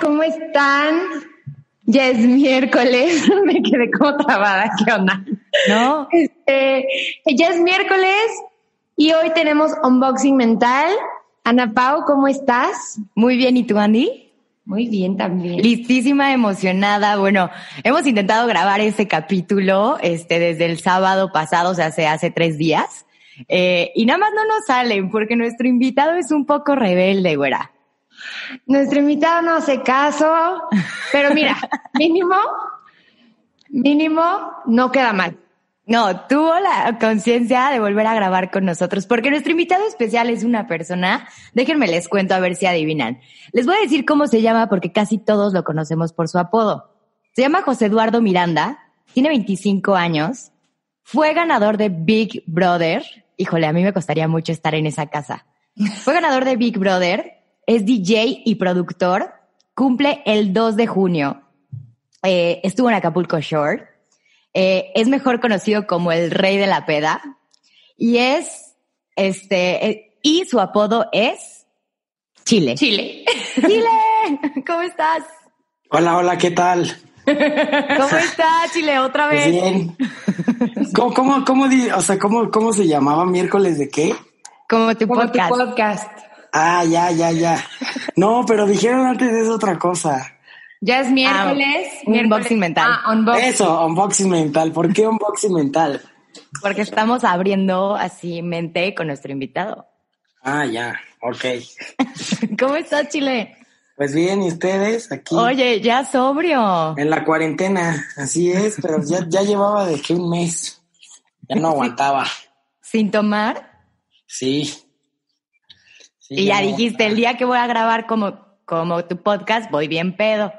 ¿Cómo están? Ya es miércoles. Me quedé como trabada. ¿Qué onda? ¿No? Este, ya es miércoles y hoy tenemos unboxing mental. Ana Pau, ¿cómo estás? Muy bien, ¿y tú, Andy? Muy bien también. Listísima, emocionada. Bueno, hemos intentado grabar este capítulo este, desde el sábado pasado, o sea, hace, hace tres días. Eh, y nada más no nos salen porque nuestro invitado es un poco rebelde, güera. Nuestro invitado no hace caso, pero mira, mínimo, mínimo, no queda mal. No, tuvo la conciencia de volver a grabar con nosotros, porque nuestro invitado especial es una persona, déjenme les cuento a ver si adivinan. Les voy a decir cómo se llama porque casi todos lo conocemos por su apodo. Se llama José Eduardo Miranda, tiene 25 años, fue ganador de Big Brother. Híjole, a mí me costaría mucho estar en esa casa. Fue ganador de Big Brother, es DJ y productor, cumple el 2 de junio. Eh, estuvo en Acapulco Shore eh, es mejor conocido como el rey de la peda y es, este, eh, y su apodo es Chile. Chile. Chile, ¿cómo estás? Hola, hola, ¿qué tal? ¿Cómo estás, Chile? Otra Pues vez. bien. ¿Cómo, cómo, cómo, di- o sea, cómo, cómo se llamaba miércoles de qué? Como tu Como podcast. tu podcast. Ah, ya, ya, ya. No, pero dijeron antes de eso otra cosa. Ya es miércoles. un miércoles. unboxing mental. Ah, unboxing. Eso, unboxing mental. ¿Por qué unboxing mental? Porque estamos abriendo así mente con nuestro invitado. Ah, ya, ok. ¿Cómo estás, Chile? Pues bien, ¿y ustedes? Aquí Oye, ya sobrio. en la cuarentena, así es, pero ya, ya llevaba de que un mes. Ya no aguantaba. Sin tomar. Sí. Sí, Y ya no dijiste, el día que voy a grabar como, como tu podcast, voy bien pedo.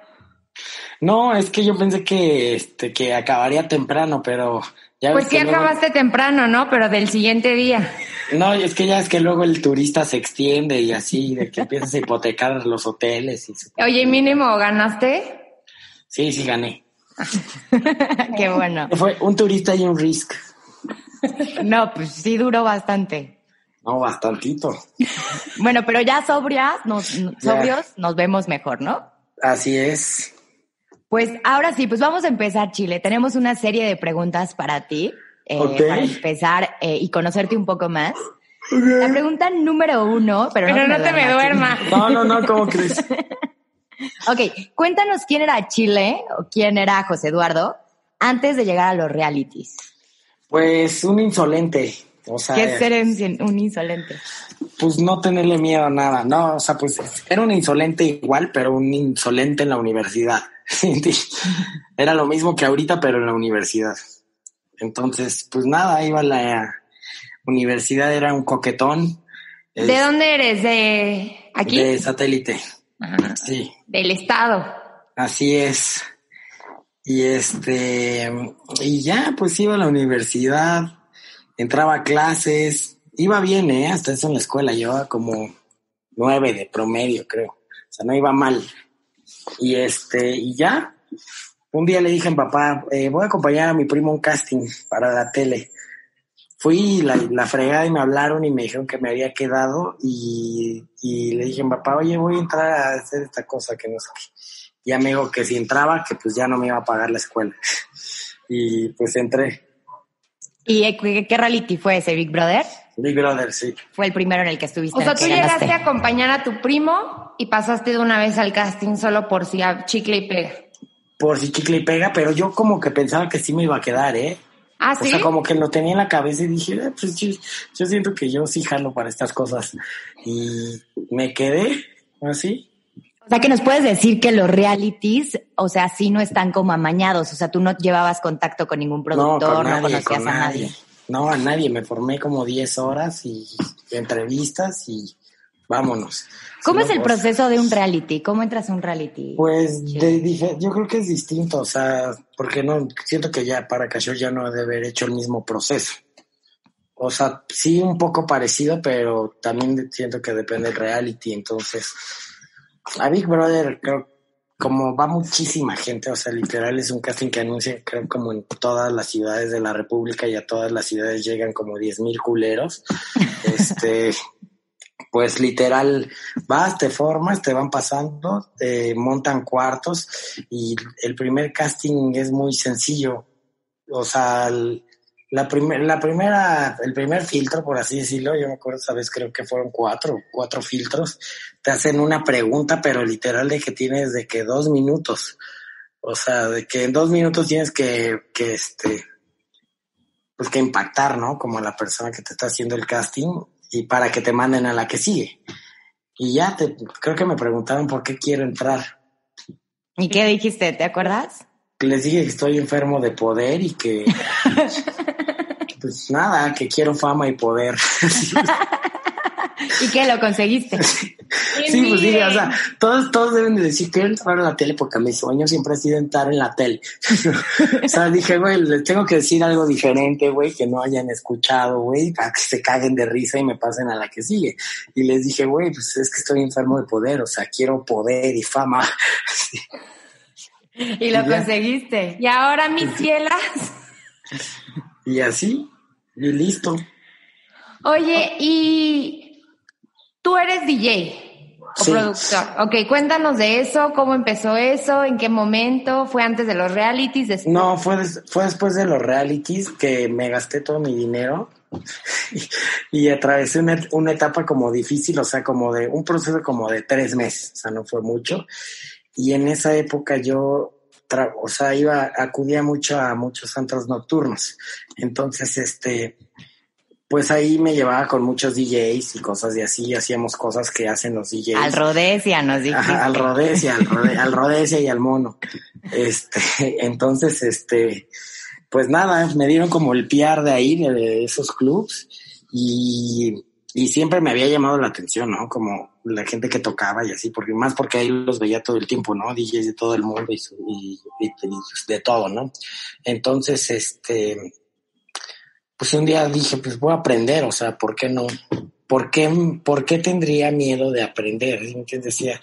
No, es que yo pensé que, este, que acabaría temprano, pero ya Pues sí luego- acabaste temprano, ¿no? Pero del siguiente día. No, es que ya es que luego el turista se extiende y así, de que empiezas a hipotecar los hoteles y su- Oye, mínimo ganaste. Sí, sí gané. Qué bueno. Fue un turista y un risk. No, pues sí duró bastante. No, bastantito. Bueno, pero ya sobrias, nos, Ya. sobrios, nos vemos mejor, ¿no? Así es. Pues ahora sí, pues vamos a empezar, Chile. Tenemos una serie de preguntas para ti, eh, Ok. para empezar eh, y conocerte un poco más. La pregunta número uno, pero, Pero no, no te me duermas. No, no, no, ¿cómo crees? Ok, cuéntanos quién era Chile o quién era José Eduardo antes de llegar a los realities. Pues un insolente. O sea, ¿Qué es ser un, un insolente? pues no tenerle miedo a nada. No, o sea, pues era un insolente igual, pero un insolente en la universidad. era lo mismo que ahorita, pero en la universidad. Entonces, pues nada, iba a la universidad, era un coquetón. ¿De Es- dónde eres? ¿De aquí? De satélite. Ajá. Sí, Del estado. así es. Y este, y ya, pues iba a la universidad, entraba a clases, iba bien, ¿eh? Hasta eso en la escuela, llevaba como nueve de promedio, creo. O sea, no iba mal. Y este, y ya, un día le dije a mi papá, eh, voy a acompañar a mi primo a un casting para la tele. Fui la, la fregada y me hablaron y me dijeron que me había quedado y, y le dije papá, oye, voy a entrar a hacer esta cosa que no sé qué. Ya me dijo que si entraba, que pues ya no me iba a pagar la escuela. Y pues entré. ¿Y qué, qué reality fue ese, Big Brother? Big Brother, sí. Fue el primero en el que estuviste. O sea, tú ganaste. llegaste a acompañar a tu primo y pasaste de una vez al casting solo por si a chicle y pega. Por si chicle y pega, pero yo como que pensaba que sí me iba a quedar, ¿eh? Ah, O sí. sea, como que lo tenía en la cabeza y dije, "Eh, pues yo, yo siento que yo sí jalo para estas cosas. Y me quedé así. O sea, que nos puedes decir que los realities, o sea, sí no están como amañados. O sea, tú no llevabas contacto con ningún productor, no, conocías con a nadie. No, a nadie. Me formé como 10 horas y entrevistas y vámonos. ¿Cómo Si es no, el pues, proceso de un reality? ¿Cómo entras a un reality? Pues de yo creo que es distinto, o sea, porque no siento que ya para Cachor ya no debe haber hecho el mismo proceso. O sea, sí un poco parecido, pero también siento que depende del reality. Entonces, a Big Brother creo como va muchísima gente, o sea, literal es un casting que anuncia, creo como en todas las ciudades de la República y a todas las ciudades llegan como 10 mil culeros. este, pues literal, vas, te formas, te van pasando, montan cuartos y el primer casting es muy sencillo. O sea, el- la, primer, la primera, el primer filtro, por así decirlo, yo me acuerdo, sabes, creo que fueron cuatro, cuatro filtros. Te hacen una pregunta, pero literal de que tienes de que dos minutos. O sea, de que en dos minutos tienes que, que este, pues que impactar, ¿no? Como la persona que te está haciendo el casting y para que te manden a la que sigue. Y ya te, creo que me preguntaron por qué quiero entrar. ¿Y qué dijiste? ¿Te acuerdas? Les dije que estoy enfermo de poder y que, pues nada, que quiero fama y poder. ¿Y qué lo conseguiste? Sí, pues sí, o sea, todos, todos deben de decir que entrar a la tele porque mi sueño siempre ha sido entrar en la tele. o sea, dije, güey, les tengo que decir algo diferente, güey, que no hayan escuchado, güey, para que se caguen de risa y me pasen a la que sigue. Y les dije, güey, pues es que estoy enfermo de poder, o sea, quiero poder y fama. Sí. Y lo conseguiste. Y ahora, mis cielas. Y así, y listo. Oye, y tú eres DJ o Sí. productor. Ok, cuéntanos de eso, cómo empezó eso, en qué momento, fue antes de los realities, después. No, fue, des- fue después de los realities que me gasté todo mi dinero y, y atravesé una, una etapa como difícil, o sea, como de un proceso como de tres meses, o sea, no fue mucho. Y en esa época yo, tra- o sea, iba, acudía mucho a muchos antros nocturnos. Entonces, este, pues ahí me llevaba con muchos DJs y cosas de así, hacíamos cosas que hacen los DJs. Al Rodesia nos dijiste. Ajá, al Rodesia, al, rode, al Rodesia y al mono. Este, entonces, este, pues nada, me dieron como el PR de ahí, de, de esos clubs, y, y siempre me había llamado la atención, ¿no? Como la gente que tocaba y así, porque más porque ahí los veía todo el tiempo, ¿no? DJs de todo el mundo y, su- y- y- y de todo, ¿no? Entonces, este, pues un día dije, pues voy a aprender, o sea, ¿por qué no? ¿Por qué, por qué tendría miedo de aprender? ¿Sí me entiendes? Decía,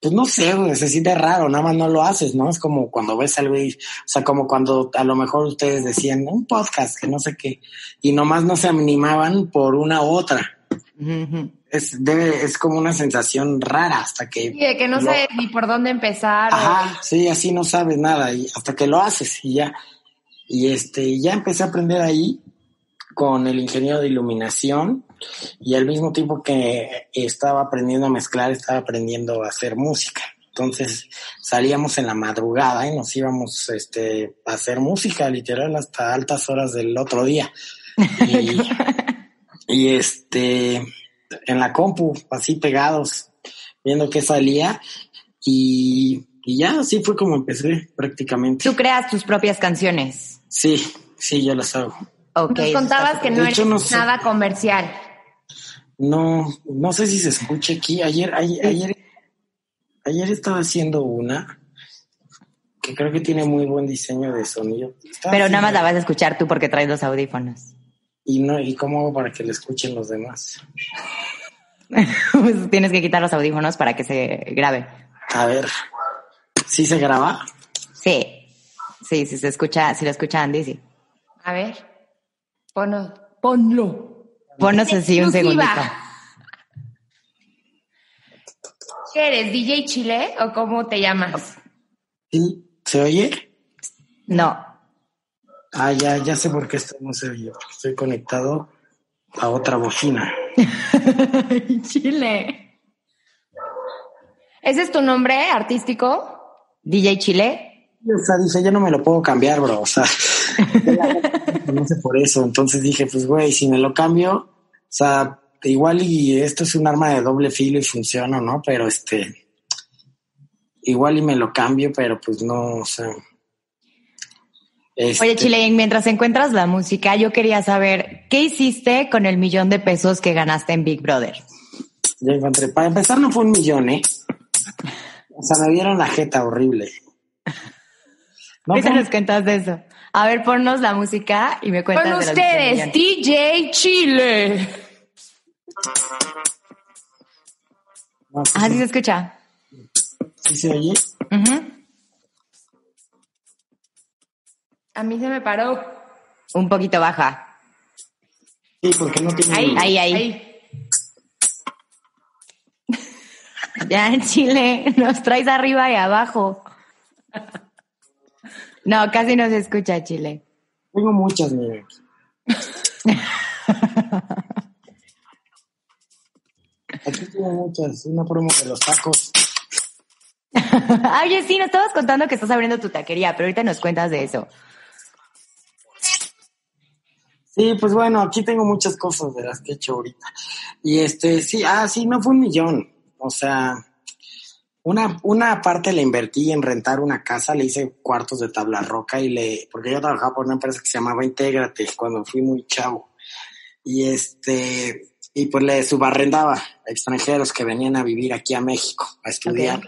pues no sé, güey, se siente raro, nada más no lo haces, ¿no? Es como cuando ves algo y, o sea, como cuando a lo mejor ustedes decían un podcast, que no sé qué, y nomás no se animaban por una u otra. Es, debe, es como una sensación rara hasta que... Sí, de que no lo- sabes ni por dónde empezar. o- Ajá, sí, así no sabes nada y hasta que lo haces y ya. Y este, ya empecé a aprender ahí con el ingeniero de iluminación y al mismo tiempo que estaba aprendiendo a mezclar, estaba aprendiendo a hacer música. Entonces salíamos en la madrugada y nos íbamos este, a hacer música literal hasta altas horas del otro día. Y, y este, en la compu, así pegados, viendo qué salía y, y ya así fue como empecé prácticamente. Tú creas tus propias canciones. Sí, sí, yo las hago. Ok. Nos contabas que no hecho, eres no sé. nada comercial. No, no sé si se escucha aquí. Ayer, ayer, ayer, ayer estaba haciendo una que creo que tiene muy buen diseño de sonido. Estaba Pero nada más la vas a escuchar tú porque traes los audífonos. Y no, y cómo hago para que le escuchen los demás. Pues Tienes que quitar los audífonos para que se grabe. A ver, ¿sí se graba? Sí. Sí, si se escucha, si lo escucha Andy, sí. A ver, ponlo. Ponlo. Ponos así un segundito. ¿Qué eres, DJ Chile o cómo te llamas? ¿Se oye? No. Ah, ya, ya sé por qué esto no se oye. porque Estoy conectado a otra bocina. Chile. ¿Ese es tu nombre artístico? DJ Chile. O sea, dije, yo no me lo puedo cambiar, bro. O sea, no sé por eso. Entonces dije, pues, güey, si me lo cambio, o sea, igual y esto es un arma de doble filo y funciona, ¿no? Pero este, igual y me lo cambio, pero pues no, o sea. este, Oye, Chile, y mientras encuentras la música, yo quería saber, ¿qué hiciste con el millón de pesos que ganaste en Big Brother? Ya encontré. Para empezar no fue un millón, ¿eh? O sea, me vieron la jeta horrible. No, ¿Qué nos cuentas de eso? A ver, ponnos la música y me cuentas Con ustedes, DJ Chile. ah, sí se escucha. ¿Sí se oye? A mí se me paró. Un poquito baja. Sí, porque no tiene... Ahí, ahí, ahí. Ya en Chile nos traes arriba y abajo. No, casi no se escucha Chile. Tengo muchas, mire. Aquí tengo muchas. Una promo de los tacos. Oye, sí, nos estabas contando que estás abriendo tu taquería, pero ahorita nos cuentas de eso. Sí, pues bueno, aquí tengo muchas cosas de las que he hecho ahorita. Y este, sí, ah, sí, no fue un millón. O sea, una, una parte le invertí en rentar una casa, le hice cuartos de tabla roca y le, porque yo trabajaba por una empresa que se llamaba Intégrate cuando fui muy chavo. Y este, y pues le subarrendaba a extranjeros que venían a vivir aquí a México a estudiar.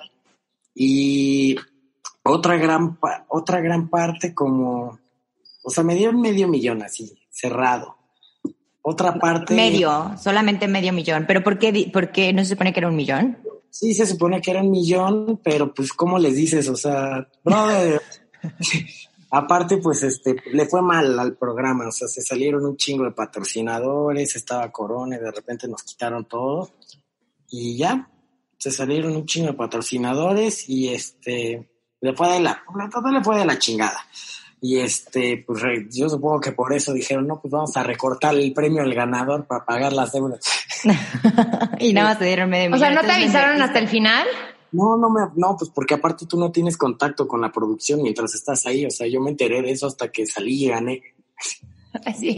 Y otra gran, otra gran parte como, o sea, me dio medio millón así, cerrado. Otra parte. Medio, solamente medio millón. ¿Pero por qué, por qué no se supone que era un millón? Sí, se supone que era un millón, pero pues, ¿cómo les dices? O sea, brother. Aparte, pues, este, le fue mal al programa, o sea, se salieron un chingo de patrocinadores, estaba Corona y de repente nos quitaron todo. Y ya, se salieron un chingo de patrocinadores y este, le fue de la, todo le fue de la chingada. Y este, pues yo supongo que por eso dijeron, no, pues vamos a recortar el premio al ganador para pagar las deudas. y nada más te dieron medio O sea, ¿no te avisaron hasta el final? No, no me, no, pues porque aparte tú no tienes contacto con la producción mientras estás ahí. O sea, yo me enteré de eso hasta que salí y gané. Así,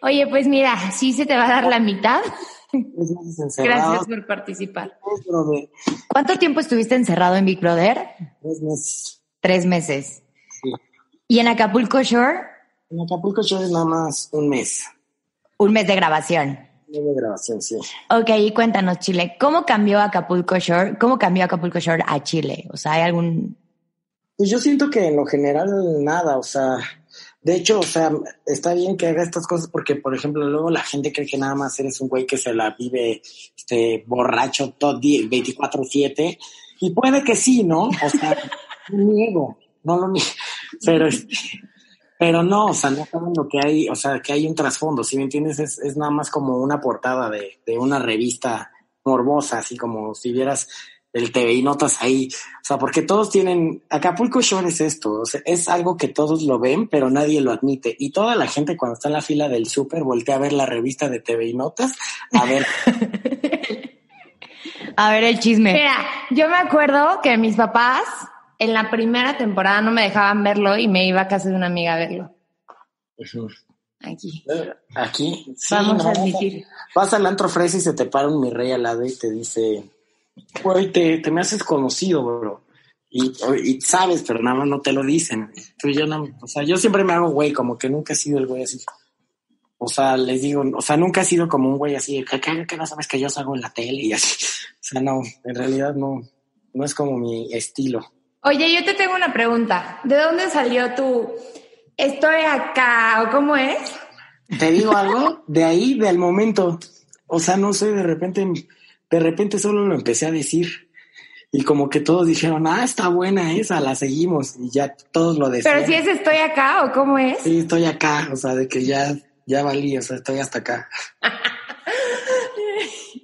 oye, pues mira, sí se te va a dar la mitad. Gracias por participar. ¿Cuánto tiempo estuviste encerrado en Big Brother? Tres meses. Tres meses. ¿Y en Acapulco Shore? En Acapulco Shore es nada más un mes. Un mes de grabación. Un mes de grabación, sí. Ok, y cuéntanos, Chile, ¿cómo cambió Acapulco Shore? ¿Cómo cambió Acapulco Shore a Chile? O sea, ¿hay algún...? Pues yo siento que en lo general nada, o sea, de hecho, o sea, está bien que haga estas cosas porque, por ejemplo, luego la gente cree que nada más eres un güey que se la vive este, borracho todo día, 24-7. Y puede que sí, ¿no? O sea, no niego, no lo niego. Pero, pero no, o sea, no saben lo que hay, o sea, que hay un trasfondo, si me entiendes, es, es nada más como una portada de, de, una revista morbosa, así como si vieras el TV y notas ahí, o sea, porque todos tienen, Acapulco Shore es esto, o sea, es algo que todos lo ven, pero nadie lo admite, y toda la gente cuando está en la fila del súper voltea a ver la revista de TV y notas, a ver. a ver el chisme. Mira, yo me acuerdo que mis papás en la primera temporada no me dejaban verlo y me iba a casa de una amiga a verlo. Aquí. Aquí. Vamos a admitir. Vas al antro fresa y se te para un mi rey al lado y te dice, güey, te, te, me haces conocido, bro. Y, y, sabes, pero nada más no te lo dicen. yo no, o sea, yo siempre me hago güey, como que nunca he sido el güey así. O sea, les digo, o sea, nunca he sido como un güey así, que, que, que no sabes que yo salgo en la tele y así. O sea, no, en realidad no, no es como mi estilo. Oye, yo te tengo una pregunta. ¿De dónde salió tu estoy acá o cómo es? Te digo algo, de ahí, del momento. O sea, no sé, de repente, de repente solo lo empecé a decir. Y como que todos dijeron, ah, está buena esa, la seguimos. Y ya todos lo decían. Pero si es estoy acá o cómo es. Sí, estoy acá. O sea, de que ya, ya valí, o sea, estoy hasta acá.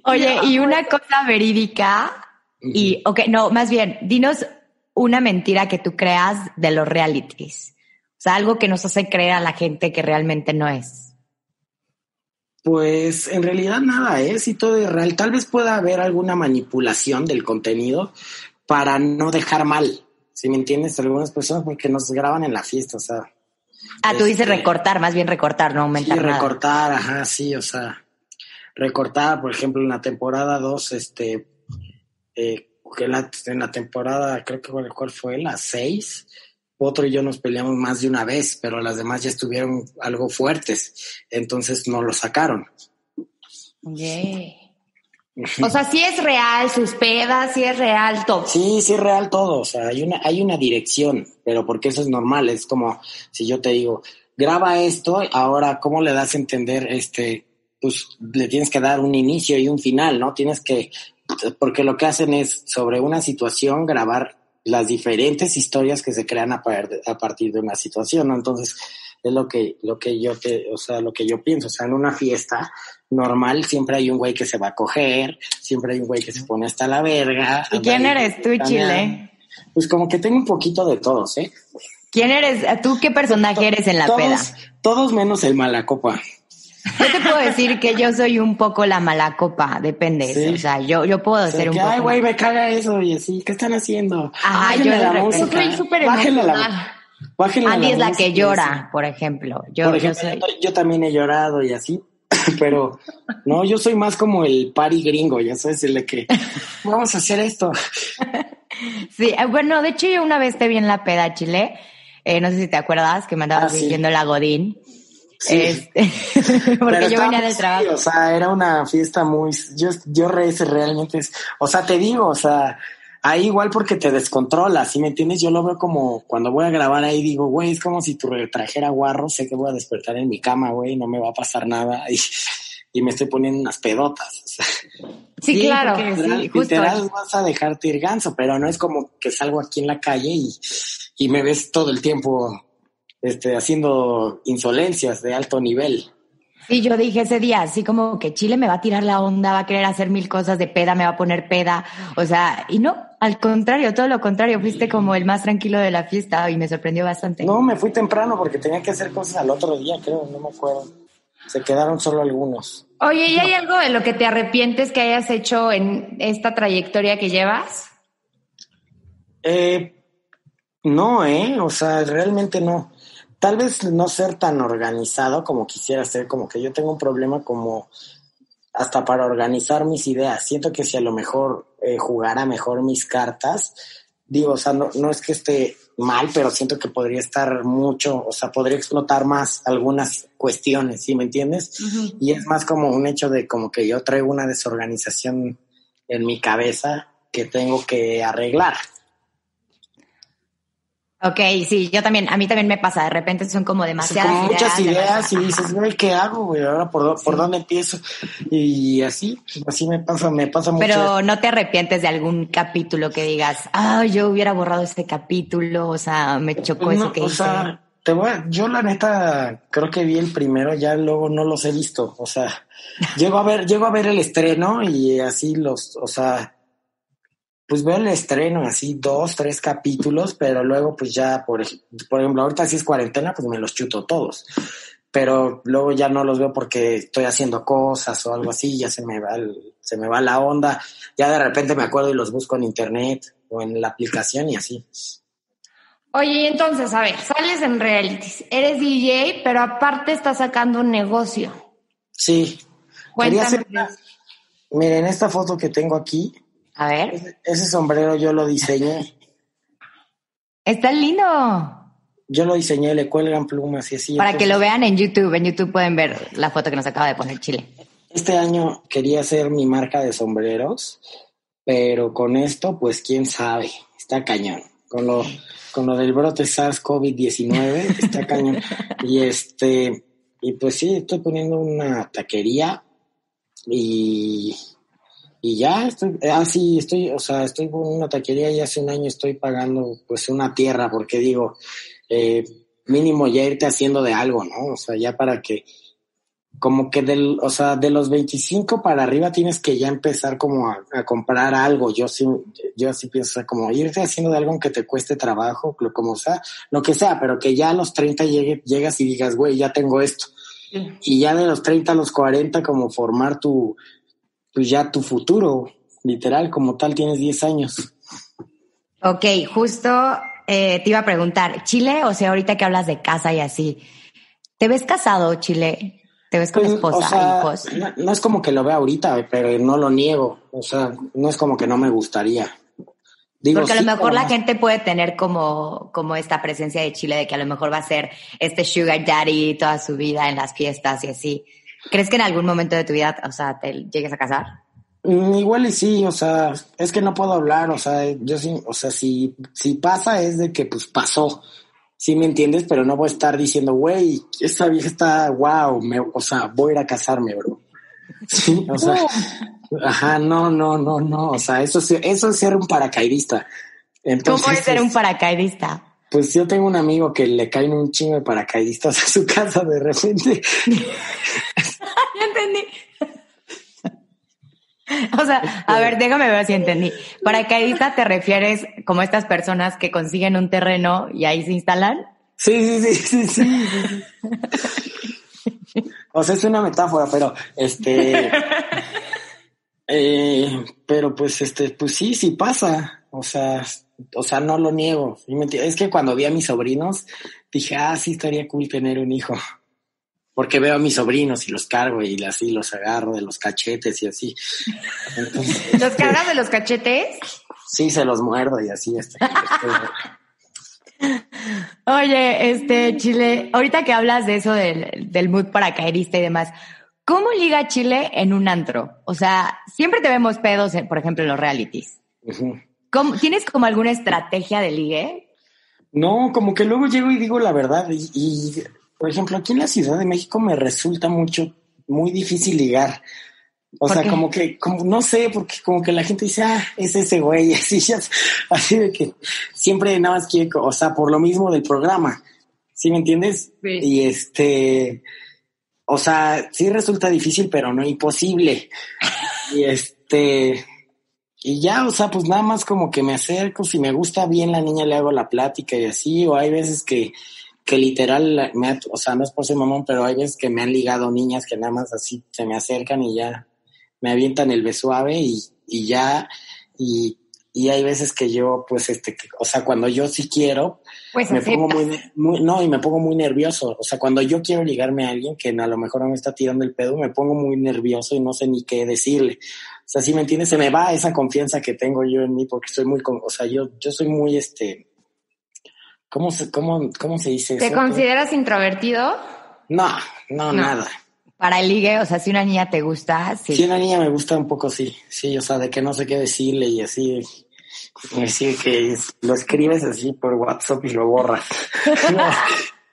Oye, y una cosa verídica, y, ok, no, más bien, dinos una mentira que tú creas de los realities? O sea, algo que nos hace creer a la gente que realmente no es. Pues en realidad nada es ¿eh? y todo es real. Tal vez pueda haber alguna manipulación del contenido para no dejar mal, si me entiendes, algunas personas porque nos graban en la fiesta, o sea. Ah, tú dices este, recortar, más bien recortar, no aumentar. Sí, recortar, ajá, sí, o sea, recortar, por ejemplo, en la temporada 2, este, eh, que en la temporada, creo que cuál fue, la 6, otro y yo nos peleamos más de una vez, pero las demás ya estuvieron algo fuertes, entonces no lo sacaron. Yeah. O sea, sí es real sus pedas, sí es real todo. Sí, sí es real todo. O sea, hay una, hay una dirección, pero porque eso es normal. Es como si yo te digo, graba esto, ahora, ¿cómo le das a entender este? Pues le tienes que dar un inicio y un final, ¿no? Tienes que, porque lo que hacen es sobre una situación grabar las diferentes historias que se crean a, a partir de una situación, ¿no? Entonces, es lo que, lo que yo te, o sea, lo que yo pienso. O sea, en una fiesta normal siempre hay un güey que se va a coger, siempre hay un güey que se pone hasta la verga. ¿Y quién eres tú, Chile? Pues como que tengo un poquito de todos, ¿eh? ¿Quién eres? ¿Tú qué personaje eres en la peda? Todos menos el malacopa. Yo te puedo decir que yo soy un poco la mala copa, depende. O sea, yo, yo puedo ser un poco. Ay, güey, me caga eso y así, ¿qué están haciendo? Ah, yo de repente. Soy súper emocional. Andy es la que llora, por ejemplo. Yo, yo, también he llorado y así, pero no, yo soy más como el pari gringo, ya sabes, el de que vamos a hacer esto. Sí, eh, bueno, de hecho yo una vez te vi en la peda Chile, eh, no sé si te acuerdas que me andabas ah, la Godín. Sí. Este, porque yo venía del trabajo. o sea, era una fiesta muy, yo, yo realmente, o sea, te digo, o sea, ahí igual porque te descontrolas, ¿sí me entiendes? Yo lo veo como cuando voy a grabar ahí digo, güey, es como si tu trajera guarro, sé que voy a despertar en mi cama, güey, no me va a pasar nada y, y me estoy poniendo unas pedotas. sí, claro. Sí, literal vas a dejarte ir ganso, pero no es como que salgo aquí en la calle y, y me ves todo el tiempo este, haciendo insolencias de alto nivel. Sí, yo dije ese día, así como que Chile me va a tirar la onda, va a querer hacer mil cosas de peda, me va a poner peda. O sea, y no, al contrario, todo lo contrario, fuiste como el más tranquilo de la fiesta y me sorprendió bastante. No, me fui temprano porque tenía que hacer cosas al otro día, creo, no me acuerdo. Se quedaron solo algunos. Oye, ¿y hay algo de lo que te arrepientes que hayas hecho en esta trayectoria que llevas? Eh, no, eh, o sea, realmente no tal vez no ser tan organizado como quisiera ser, como que yo tengo un problema como hasta para organizar mis ideas. Siento que si a lo mejor eh, jugara mejor mis cartas, digo, o sea, no, no, es que esté mal, pero siento que podría estar mucho, o sea, podría explotar más algunas cuestiones, ¿sí me entiendes? Y es más como un hecho de como que yo traigo una desorganización en mi cabeza que tengo que arreglar. Ok, sí, yo también, a mí también me pasa, de repente son como demasiadas como muchas ideas, y dices, güey, ¿qué hago, güey? Ahora, ¿por, ¿por dónde empiezo? Y así, así me pasa, me pasa mucho. Pero no te arrepientes de algún capítulo que digas, ah, yo hubiera borrado este capítulo, o sea, me chocó eso que o Sea, te voy yo la neta creo que vi el primero, ya luego no los he visto, o sea, llego a ver, llego a ver el estreno y así los, o sea, pues veo el estreno, así dos, tres capítulos, pero luego pues ya, por, por ejemplo, ahorita si es cuarentena, pues me los chuto todos. Pero luego ya no los veo porque estoy haciendo cosas o algo así, ya se me va se me va la onda. Ya de repente me acuerdo y los busco en internet o en la aplicación y así. Oye, entonces, a ver, sales en realities, eres DJ, pero aparte estás sacando un negocio. Sí. Cuéntame. Miren, esta foto que tengo aquí, a ver. Ese, sombrero yo lo diseñé. Está lindo. Yo lo diseñé, le cuelgan plumas y así. Para que lo vean en YouTube. En YouTube pueden ver la foto que nos acaba de poner Chile. Este año quería hacer mi marca de sombreros, pero con esto, pues quién sabe. Está cañón. Con lo, con lo del brote SARS-CoV-19, está cañón. Y este, y pues sí, estoy poniendo una taquería y y ya estoy, así ah, estoy, o sea, estoy con una taquería y hace un año estoy pagando pues una tierra, porque digo, eh, mínimo ya irte haciendo de algo, ¿no? O sea, ya para que, como que del, o sea, de los 25 para arriba tienes que ya empezar como a, comprar algo. Yo sí, yo así pienso, como irte haciendo de algo que te cueste trabajo, como sea, lo que sea, pero que ya a los 30 llegue, llegas y digas, güey, ya tengo esto. Y ya de los 30 a los 40, como formar tu, pues ya tu futuro, literal, como tal, tienes 10 años. Ok, justo eh, te iba a preguntar, ¿Chile? O sea, ahorita que hablas de casa y así, ¿te ves casado, Chile? ¿Te ves con pues, esposa, hijos? No, es como que lo vea ahorita, pero no lo niego. O sea, no es como que no me gustaría. Porque a lo mejor la gente puede tener como, como esta presencia de Chile, de que a lo mejor va a ser este sugar daddy toda su vida en las fiestas y así. ¿Crees que en algún momento de tu vida, o sea, te llegues a casar? Mm, igual y sí, o sea, es que no puedo hablar, o sea, yo sí, o sea, si, si pasa es de que pues pasó, sí me entiendes, pero no voy a estar diciendo, güey, esta vieja está, wow, me, o sea, voy a ir a casarme, bro. Sí, o sea, ajá, no, no, no, no, o sea, eso, eso es ser un paracaidista. Entonces, ¿Cómo es ser un paracaidista? Pues yo tengo un amigo que le caen un chingo de paracaidistas a su casa de repente. ya entendí. O sea, a ver, déjame ver si entendí. Paracaidista te refieres como estas personas que consiguen un terreno y ahí se instalan. Sí, sí, sí, sí, sí. o sea, es una metáfora, pero este. Eh, pero pues este, pues sí, sí pasa. O sea, o sea, no lo niego. Es que cuando vi a mis sobrinos, dije, ah, sí, estaría cool tener un hijo. Porque veo a mis sobrinos y los cargo y así los agarro de los cachetes y así. ¿Los cargas de los cachetes? Sí, se los muerdo y así. Este, Oye, este, Chile, ahorita que hablas de eso del, del mood paracaidista y demás, ¿cómo liga Chile en un antro? O sea, siempre te vemos pedos, por ejemplo, en los realities. ¿Tienes como alguna estrategia de ligue? No, como que luego llego y digo la verdad. Y, por ejemplo, aquí en la Ciudad de México me resulta mucho, muy difícil ligar. O sea, como que, como, no sé, porque como que la gente dice, ah, es ese güey, así, así de que siempre nada más quiere, o sea, por lo mismo del programa. ¿Sí me entiendes? Y este, o sea, sí resulta difícil, pero no imposible. y este, y ya, o sea, pues nada más como que me acerco, si me gusta bien la niña le hago la plática y así, o hay veces que, que literal, me, o sea, no es por ser mamón, pero hay veces que me han ligado niñas que nada más así se me acercan y ya me avientan el besuave y, y ya, y, y hay veces que yo, pues, este, o sea, cuando yo sí quiero, pues me pongo muy, muy, no, y me pongo muy nervioso. O sea, cuando yo quiero ligarme a alguien que a lo mejor no me está tirando el pedo, me pongo muy nervioso y no sé ni qué decirle. O sea, si me entiendes, se me va esa confianza que tengo yo en mí porque estoy muy, o sea, yo, yo soy muy, este, ¿cómo se, cómo, cómo se dice ¿Te consideras introvertido? No, no, nada. Para el ligue, o sea, si una niña te gusta, sí. Si una niña me gusta un poco, sí, sí, o sea, de que no sé qué decirle y así, decir que lo escribes así por WhatsApp y lo borras.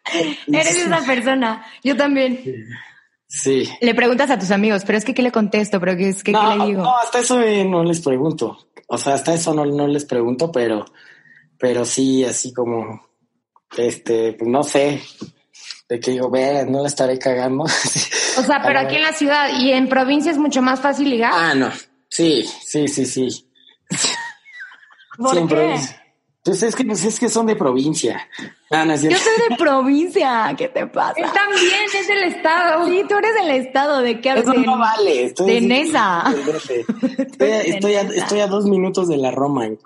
Eres esa persona, yo también. Sí. Le preguntas a tus amigos, pero es que ¿qué le contesto? Pero ¿qué, es que, ¿qué le digo? No, hasta eso eh, no les pregunto. O sea, hasta eso no, no les pregunto, pero, pero sí, así como, este, pues no sé, de que digo, vea, no la estaré cagando. O sea, pero aquí en la ciudad y en provincia es mucho más fácil ligar. Ah, no. Sí, sí, sí, sí. ¿Por qué? Pues es que, pues es que son de provincia. Ah, Yo soy de provincia, ¿qué te pasa? Él también es del estado. Sí, tú eres del estado, ¿de qué hablas? Eso no vale. Estoy de Nesa. Estoy, a, estoy, a, dos minutos de la Roma en,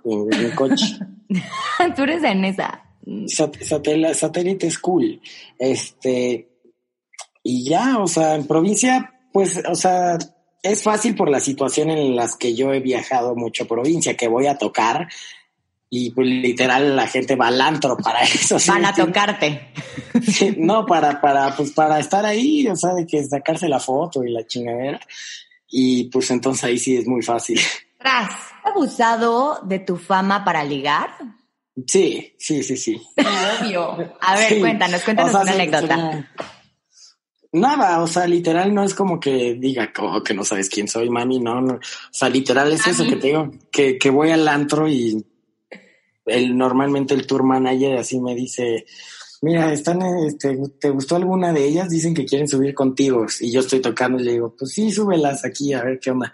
coche. tú eres de Nesa. satélite school. Este, y ya, o sea, en provincia, pues, o sea, es fácil por la situación en las que yo he viajado mucho a provincia, que voy a tocar y pues literal la gente va al antro para eso. Van a tocarte. no, para, para, pues para estar ahí, o sea, de que sacarse la foto y la chingadera. Y pues entonces ahí sí es muy fácil. ¿Has abusado de tu fama para ligar? Sí, sí, sí, sí. Obvio. A ver, cuéntanos, cuéntanos una anécdota. Nada, o sea, literal no es como que diga como que no sabes quién soy, mami, no, no. O sea, literal es eso que te digo, que, que voy al antro y el, normalmente el tour manager así me dice, mira, están, este, ¿te gustó alguna de ellas? Dicen que quieren subir contigo. Y yo estoy tocando y le digo, pues sí, súbelas aquí, a ver qué onda.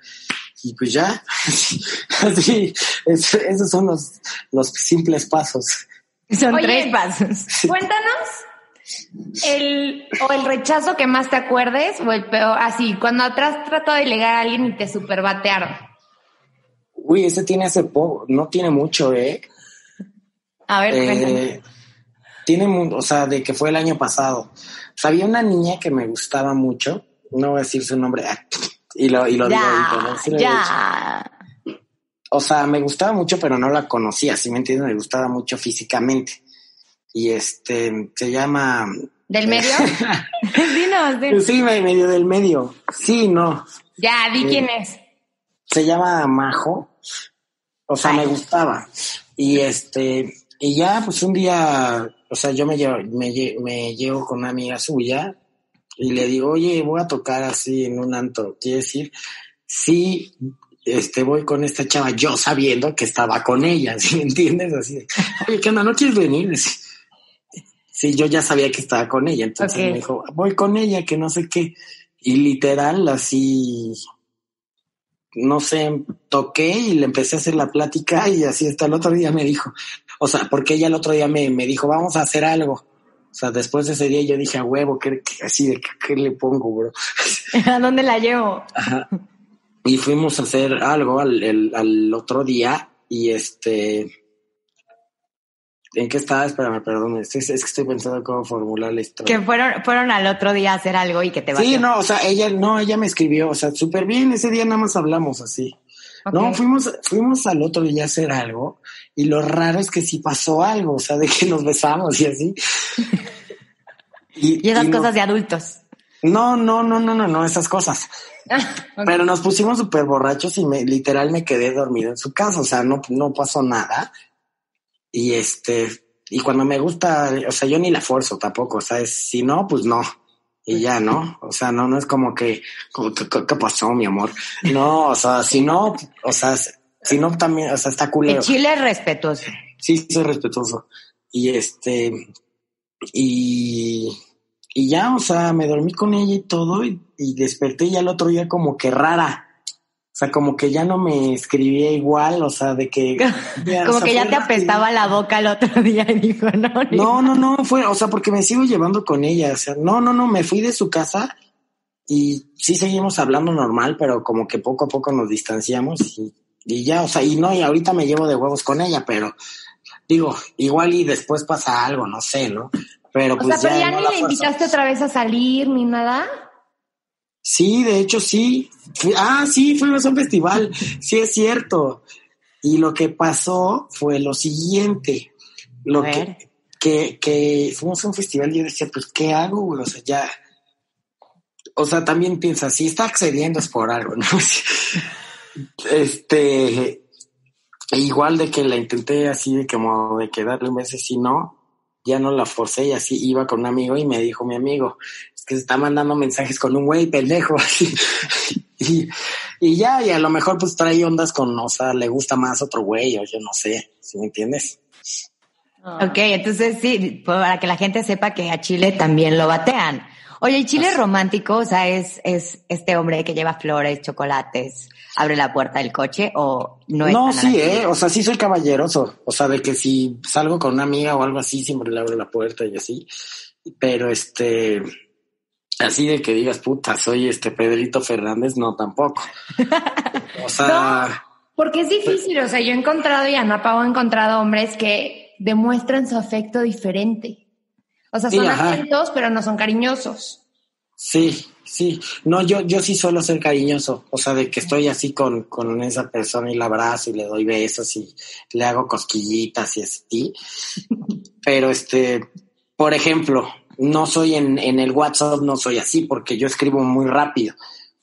Y pues ya, así, esos son los, los simples pasos. Son tres pasos. Cuéntanos el, o el rechazo que más te acuerdes, o el peor, así, cuando atrás trató de llegar a alguien y te superbatearon. Uy, ese tiene hace poco, no tiene mucho, ¿eh? A ver, eh, Tiene, o sea, de que fue el año pasado. O sea, había una niña que me gustaba mucho, no voy a decir su nombre, y lo, y lo digo ya. O sea, me gustaba mucho, pero no la conocía, si me entiendes, me gustaba mucho físicamente. Y este, se llama... ¿Del medio? dinos, dinos. Sí, medio del medio. Sí, no. Ya, di quién es. se llama Majo, o sea, me gustaba. Y este, y ya, pues un día, o sea, yo me llevo, me, me llevo con una amiga suya y le digo, oye, voy a tocar así en un anto, quiere decir, sí, este, voy con esta chava, yo sabiendo que estaba con ella, ¿sí me entiendes? Así, oye, ¿qué onda? ¿No quieres venir? Sí, yo ya sabía que estaba con ella, entonces me dijo, voy con ella, que no sé qué. Y literal, así, no sé, toqué y le empecé a hacer la plática y así hasta el otro día me dijo, o sea, porque ella el otro día me, me dijo, vamos a hacer algo. O sea, después de ese día yo dije, a huevo, ¿qué, así de qué, le pongo, bro? ¿A dónde la llevo? Ajá. Y fuimos a hacer algo al, el, al otro día y este, ¿En qué estaba? Espérame, perdón. Es, es, que estoy pensando cómo formular la historia. Que fueron, fueron al otro día a hacer algo y que te Sí, no, o sea, ella, no, ella me escribió, o sea, súper bien. Ese día nada más hablamos así. No, fuimos, fuimos al otro día a hacer algo y lo raro es que sí pasó algo, o sea, de que nos besamos y así. y, esas cosas de adultos. No, no, no, no, no, no, esas cosas. Pero nos pusimos súper borrachos y me, literal me quedé dormido en su casa, o sea, no, no pasó nada. Y este, y cuando me gusta, o sea, yo ni la forzo tampoco, o sea, si no, pues no y ya, ¿no? O sea, no, no es como que, como ¿qué, pasó, mi amor? No, o sea, si no, o sea, si no también, o sea, está culero. El chile es respetuoso. Sí, soy respetuoso. Y este, y, y ya, o sea, me dormí con ella y todo, y, y desperté ya el otro día como que rara. O sea, como que ya no me escribía igual, o sea, de que... como que ya te apestaba la boca el otro día y dijo, no. No, no, no, fue, o sea, porque me sigo llevando con ella, o sea, no, no, no, me fui de su casa y sí seguimos hablando normal, pero como que poco a poco nos distanciamos y, y ya, o sea, y no, y ahorita me llevo de huevos con ella, pero digo, igual y después pasa algo, no sé, ¿no? Pero o pues sea, pero ya, ni le invitaste otra vez a salir ni nada. Sí, de hecho sí. Ah, sí, fuimos a un festival. Sí, es cierto. Y lo que pasó fue lo siguiente. Lo que, que, que fuimos a un festival y yo decía, pues, ¿qué hago? O sea, ya. O sea, también piensa, si está accediendo es por algo, ¿no? este. Igual de que la intenté así de como de quedarle un mes y no, ya no la forcé y así iba con un amigo y me dijo mi amigo, es que se está mandando mensajes con un güey pendejo. y, y ya, y a lo mejor pues trae ondas con, o sea, le gusta más otro güey o yo no sé, si me entiendes? Ok, entonces sí, para que la gente sepa que a Chile también lo batean. Oye, ¿y Chile es romántico? O sea, es, es este hombre que lleva flores, chocolates, abre la puerta del coche o no es No, sí, eh, o sea, sí soy caballeroso. O sea, de que si salgo con una amiga o algo así, siempre le abro la puerta y así. Pero este, así de que digas, puta, soy este Pedrito Fernández, no, tampoco. O sea. porque es difícil, o sea, yo he encontrado y Ana Pau ha encontrado hombres que demuestran su afecto diferente. O sea, son atentos, pero no son cariñosos. Sí, sí. No, yo, yo sí suelo ser cariñoso. O sea, de que estoy así con, con esa persona y la abrazo y le doy besos y le hago cosquillitas y así. Pero este, por ejemplo, no soy en, en el WhatsApp, no soy así porque yo escribo muy rápido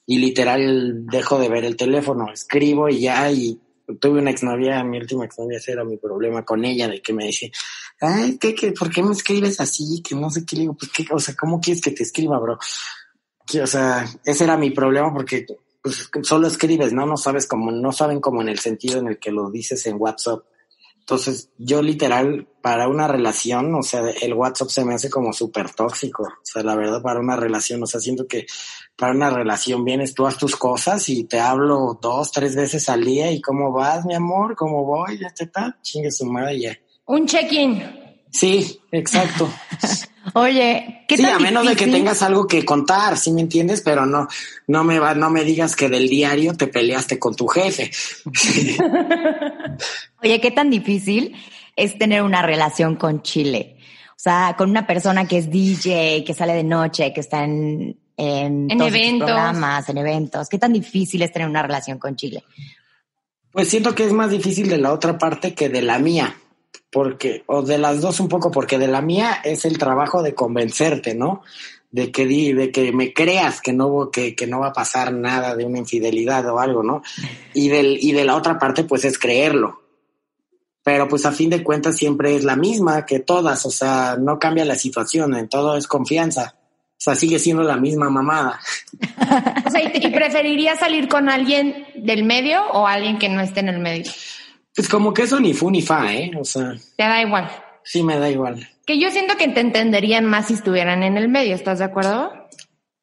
y literal dejo de ver el teléfono, escribo y ya y tuve una exnovia, mi última exnovia, ese era mi problema con ella, de que me dice, ay, ¿qué, qué, ¿por qué me escribes así? Que no sé qué le digo, pues qué, o sea, ¿cómo quieres que te escriba, bro? O sea, ese era mi problema porque pues, solo escribes, ¿no? No sabes cómo, no saben como en el sentido en el que lo dices en WhatsApp. Entonces, yo literal, para una relación, o sea, el WhatsApp se me hace como súper tóxico. O sea, la verdad, para una relación, o sea, siento que para una relación vienes tú a tus cosas y te hablo dos, tres veces al día y cómo vas, mi amor, cómo voy, ya está, chingue su madre ya. Un check-in. Sí, exacto. Oye, ¿qué Sí, a menos de que tengas algo que contar, ¿sí me entiendes? Pero no, no me va, no me digas que del diario te peleaste con tu jefe. Oye, ¿qué tan difícil es tener una relación con Chile? O sea, con una persona que es DJ, que sale de noche, que está en, en, eventos. programas, en eventos. ¿Qué tan difícil es tener una relación con Chile? Pues siento que es más difícil de la otra parte que de la mía porque, o de las dos un poco, porque de la mía es el trabajo de convencerte, ¿no? De que, di, de que me creas que no, que, que no va a pasar nada de una infidelidad o algo, ¿no? Y, del, y de la otra parte, pues es creerlo. Pero pues a fin de cuentas siempre es la misma que todas, o sea, no cambia la situación, en todo es confianza. O sea, sigue siendo la misma mamada. o sea, ¿y, preferirías salir con alguien del medio o alguien que no esté en el medio? Pues como que eso ni fu ni fa, ¿eh? O sea. Te da igual. Sí, me da igual. Que yo siento que te entenderían más si estuvieran en el medio, ¿estás de acuerdo?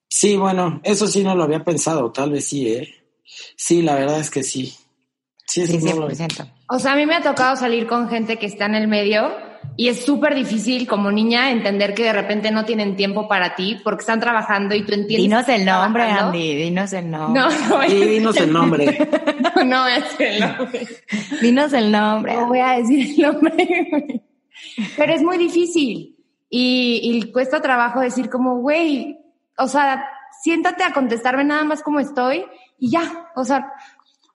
Sí, bueno, eso sí no lo había pensado, tal vez sí, ¿eh? Sí, la verdad es que sí. Sí, sí, 100%. O sea, a mí me ha tocado salir con gente que está en el medio y es súper difícil como niña entender que de repente no tienen tiempo para ti porque están trabajando y tú entiendes. Dinos el nombre, Andy, dinos el nombre. No, no sí, dinos el nombre. no, no es el nombre. Dinos el nombre. No voy a decir el nombre. Pero es muy difícil y, y cuesta trabajo decir como, güey, o sea, siéntate a contestarme nada más como estoy y ya, o sea,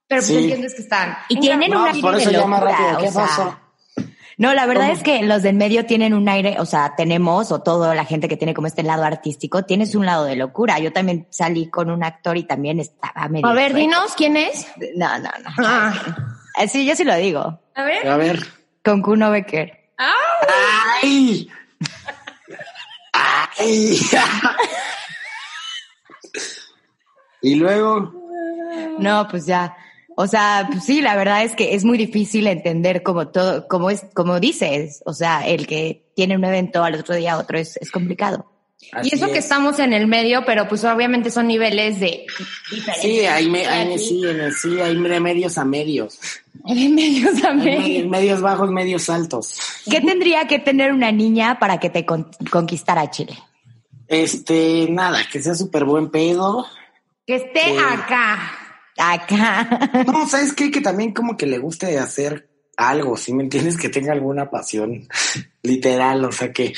pero pues entiendes que están. Y tienen una por eso llama rápido. ¿Qué pasó? No, la verdad es que los del medio tienen un aire, o sea, tenemos, o toda la gente que tiene como este lado artístico, tienes un lado de locura. Yo también salí con un actor y también estaba medio. A ver, dinos quién es. No, no, no. Ah. Sí, yo sí lo digo. A ver. A ver. Con Kuno Becker. ¡Ay! ¡Ay! y luego. No, pues ya. O sea, pues sí, la verdad es que es muy difícil entender como todo, como es, como dices, o sea, el que tiene un evento al otro día otro es, es complicado. y eso que estamos en el medio, pero pues obviamente son niveles de Sí, hay, hay, sí, sí, hay medios a medios. De medios a medios. medios bajos, medios altos. ¿Qué tendría que tener una niña para que te conquistara Chile? Este, nada, que sea súper buen pedo. Que esté acá acá. No, ¿sabes qué? Que también como que le guste hacer algo, si me entiendes? Que tenga alguna pasión literal, o sea, que,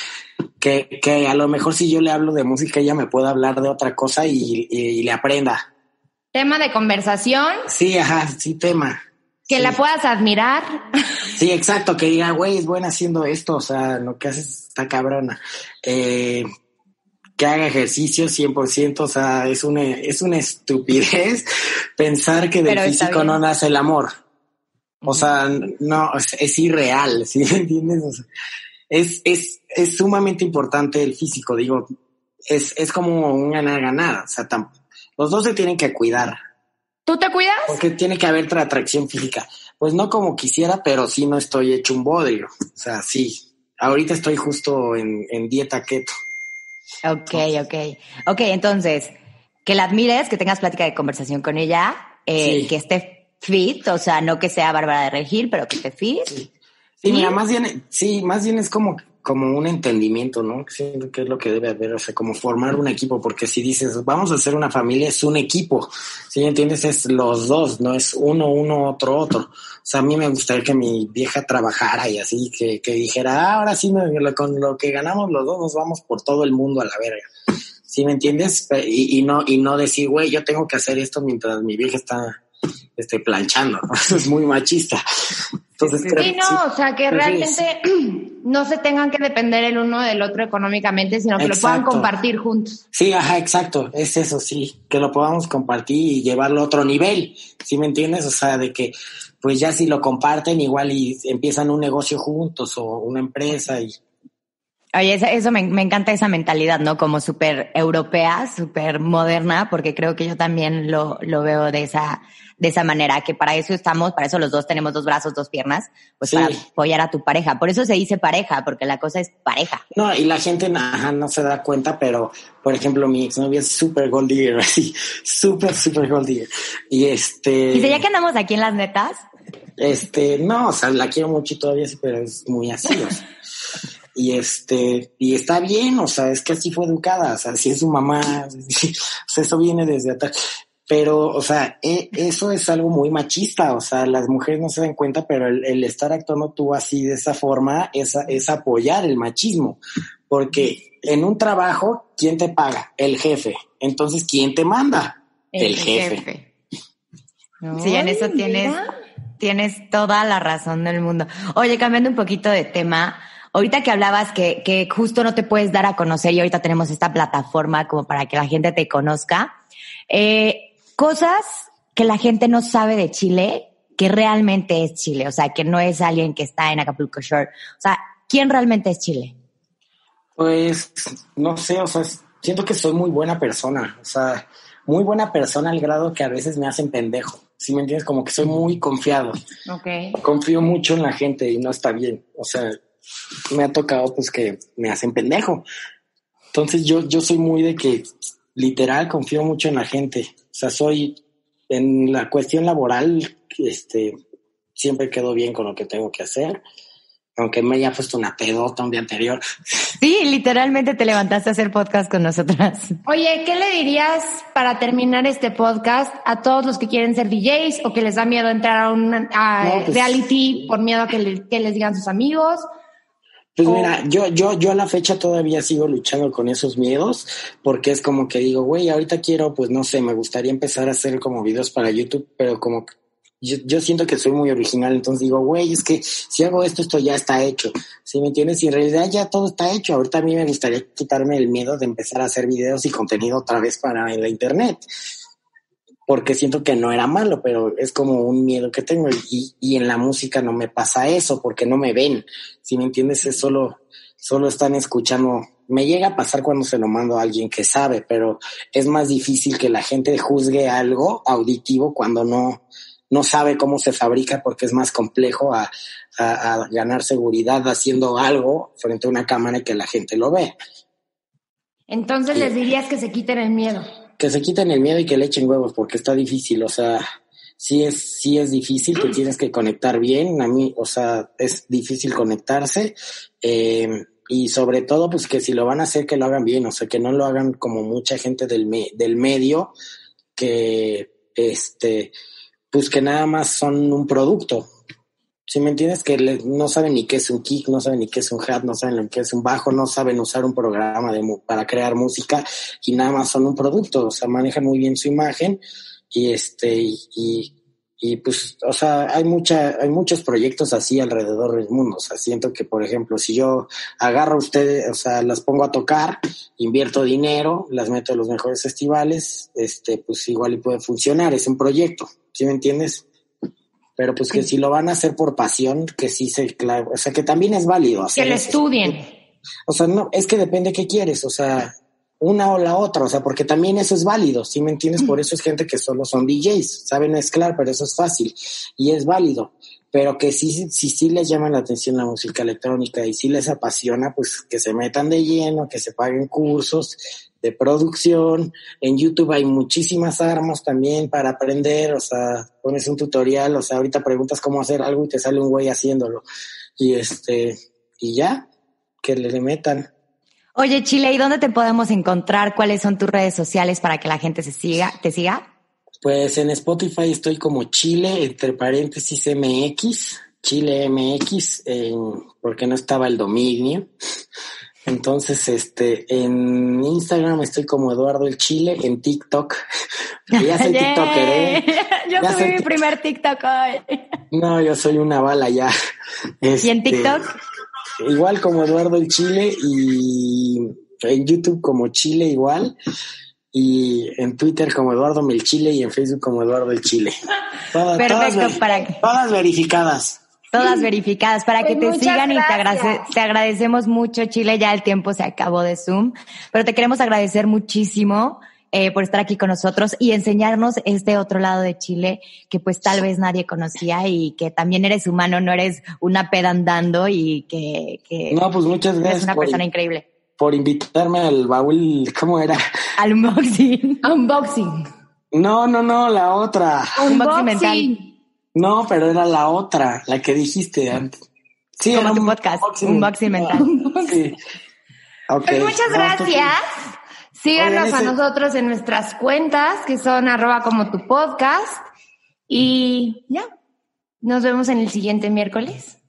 que, que a lo mejor si yo le hablo de música, ella me pueda hablar de otra cosa y, le aprenda. ¿Tema de conversación? Sí, ajá, sí, tema. Que la puedas admirar. Sí, exacto, que diga, güey, es buena haciendo esto, o sea, lo que haces está cabrona. Eh, que haga ejercicio 100%, o sea, es una, es una estupidez pensar que del físico no nace el amor. O sea, no, es, irreal, ¿sí me entiendes? es, es, es sumamente importante el físico, digo, es, es como un ganar-ganar, o sea, los dos se tienen que cuidar. ¿Tú te cuidas? Porque tiene que haber atracción física. Pues no como quisiera, pero sí no estoy hecho un bodrio. O sea, sí. Ahorita estoy justo en, en dieta keto. Ok, ok. Ok, entonces, que la admires, que tengas plática de conversación con ella, eh, que esté fit, o sea, no que sea Bárbara de Regil, pero que esté fit. Sí, mira, más bien, sí, más bien es como, como un entendimiento, ¿no? Siento que es lo que debe haber, o sea, como formar un equipo, porque si dices, vamos a hacer una familia, es un equipo, si entiendes, es los dos, no es uno, uno, otro, otro. O sea, a mí me gustaría que mi vieja trabajara y así, que, que dijera, ah, ahora sí, con lo que ganamos los dos nos vamos por todo el mundo a la verga. ¿Sí me entiendes? Y, y no, y no decir, güey, yo tengo que hacer esto mientras mi vieja está esté planchando. Eso es muy machista. Entonces, sí, no, o sea, que realmente no se tengan que depender el uno del otro económicamente, sino que lo puedan compartir juntos. Sí, ajá, exacto. Es eso, sí, que lo podamos compartir y llevarlo a otro nivel. ¿Sí me entiendes? O sea, de que, pues ya si lo comparten, igual y empiezan un negocio juntos o una empresa y Oye, eso, me, encanta esa mentalidad, ¿no? Como súper europea, súper moderna, porque creo que yo también lo, lo veo de esa, de esa manera, que para eso estamos, para eso los dos tenemos dos brazos, dos piernas, pues para apoyar a tu pareja. Por eso se dice pareja, porque la cosa es pareja. No, y la gente no se da cuenta, pero, por ejemplo, mi exnovia es súper gold digger, así, súper, súper gold digger. Y este... ¿Y ya que andamos aquí en las netas? Este, no, o sea, la quiero mucho y todavía, pero es muy así, o sea. y este, y está bien, o sea, es que así fue educada, o sea, si es su mamá, o sea, eso viene desde atrás. Pero, o sea, e, eso es algo muy machista, o sea, las mujeres no se dan cuenta, pero el, estar actuando tú así de esa forma es, es apoyar el machismo, porque en un trabajo, ¿quién te paga? El jefe. Entonces, ¿quién te manda? El, jefe. Sí, en eso tienes Tienes toda la razón del mundo. Oye, cambiando un poquito de tema, ahorita que hablabas que, justo no te puedes dar a conocer y ahorita tenemos esta plataforma como para que la gente te conozca, eh, cosas que la gente no sabe de Chile que realmente es Chile, o sea, que no es alguien que está en Acapulco Shore. O sea, ¿quién realmente es Chile? Pues, no sé, o sea, siento que soy muy buena persona, o sea, muy buena persona al grado que a veces me hacen pendejo. Si me entiendes? Como que soy muy confiado. Ok. Confío mucho en la gente y no está bien. O sea, me ha tocado pues que me hacen pendejo. Entonces yo, yo soy muy de que literal confío mucho en la gente. O sea, soy en la cuestión laboral, este, siempre quedo bien con lo que tengo que hacer aunque me haya puesto una pedota un día anterior. Sí, literalmente te levantaste a hacer podcast con nosotras. Oye, ¿qué le dirías para terminar este podcast a todos los que quieren ser DJs o que les da miedo entrar a un pues reality por miedo a que, les digan sus amigos? Pues mira, yo, yo, yo a la fecha todavía sigo luchando con esos miedos, porque es como que digo, güey, ahorita quiero, pues no sé, me gustaría empezar a hacer como videos para YouTube, pero como yo, yo, siento que soy muy original, entonces digo, güey, es que si hago esto, esto ya está hecho. ¿Sí me entiendes? Y en realidad ya todo está hecho. Ahorita a mí me gustaría quitarme el miedo de empezar a hacer videos y contenido otra vez para en la internet. Porque siento que no era malo, pero es como un miedo que tengo. Y, y en la música no me pasa eso, porque no me ven. Si me entiendes, es solo, solo están escuchando. Me llega a pasar cuando se lo mando a alguien que sabe, pero es más difícil que la gente juzgue algo auditivo cuando no, no sabe cómo se fabrica porque es más complejo a, ganar seguridad haciendo algo frente a una cámara y que la gente lo ve. Entonces les dirías que se quiten el miedo. Que se quiten el miedo y que le echen huevos porque está difícil, o sea, sí es, sí es difícil, que tienes que conectar bien, a mí, o sea, es difícil conectarse, eh, y sobre todo, pues que si lo van a hacer, que lo hagan bien, o sea, que no lo hagan como mucha gente del, del medio, que, este, pues que nada más son un producto. Si me entiendes, que no saben ni qué es un kick, no saben ni qué es un hat, no saben lo que es un bajo, no saben usar un programa de, para crear música y nada más son un producto, o sea, manejan muy bien su imagen y este, y, y pues, o sea, hay mucha, hay muchos proyectos así alrededor del mundo. O sea, siento que, por ejemplo, si yo agarro a ustedes, o sea, las pongo a tocar, invierto dinero, las meto a los mejores festivales, este, pues igual y puede funcionar, es un proyecto. ¿Sí me entiendes? Pero pues que si lo van a hacer por pasión, que sí se, claro, o sea, que también es válido. que lo estudien. O sea, no, es que depende qué quieres, o sea, una o la otra, o sea, porque también eso es válido, ¿sí me entiendes? Por eso es gente que solo son DJs, saben mezclar, pero eso es fácil y es válido. Pero que sí, sí, sí les llama la atención la música electrónica y sí les apasiona, pues que se metan de lleno, que se paguen cursos, de producción. En YouTube hay muchísimas armas también para aprender, o sea, pones un tutorial, o sea, ahorita preguntas cómo hacer algo y te sale un güey haciéndolo. Y este, y ya, que le metan. Oye, Chile, ¿y dónde te podemos encontrar? ¿Cuáles son tus redes sociales para que la gente se siga, te siga? Pues en Spotify estoy como Chile, entre paréntesis MX, Chile MX, porque no estaba el dominio. Entonces, este, en Instagram estoy como Eduardo el Chile, en TikTok. Ya soy TikToker, ¿eh? Yo soy mi primer TikTok hoy. No, yo soy una bala ya. ¿Y en este, TikTok? Igual como Eduardo el Chile y en YouTube como Chile igual y en Twitter como Eduardo Melchile y en Facebook como Eduardo el Chile. Perfecto, para que... Todas verificadas. Todas verificadas para que pues te sigan y te, te agradecemos mucho, Chile. Ya el tiempo se acabó de Zoom, pero te queremos agradecer muchísimo eh, por estar aquí con nosotros y enseñarnos este otro lado de Chile que pues tal vez nadie conocía y que también eres humano, no eres una peda andando y que, que no, pues muchas gracias eres una persona increíble. Por invitarme al baúl, ¿cómo era? Al unboxing. Unboxing. No, no, no, la otra. Unboxing mental. No, pero era la otra, la que dijiste antes. Sí, Como tu podcast, unboxing, mental. Sí. Pues muchas gracias. Síganos a nosotros en nuestras cuentas, que son arroba como tu podcast. Y ya, nos vemos en el siguiente miércoles.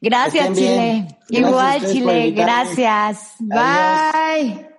Gracias, Chile. Igual, Chile. Gracias. Bye.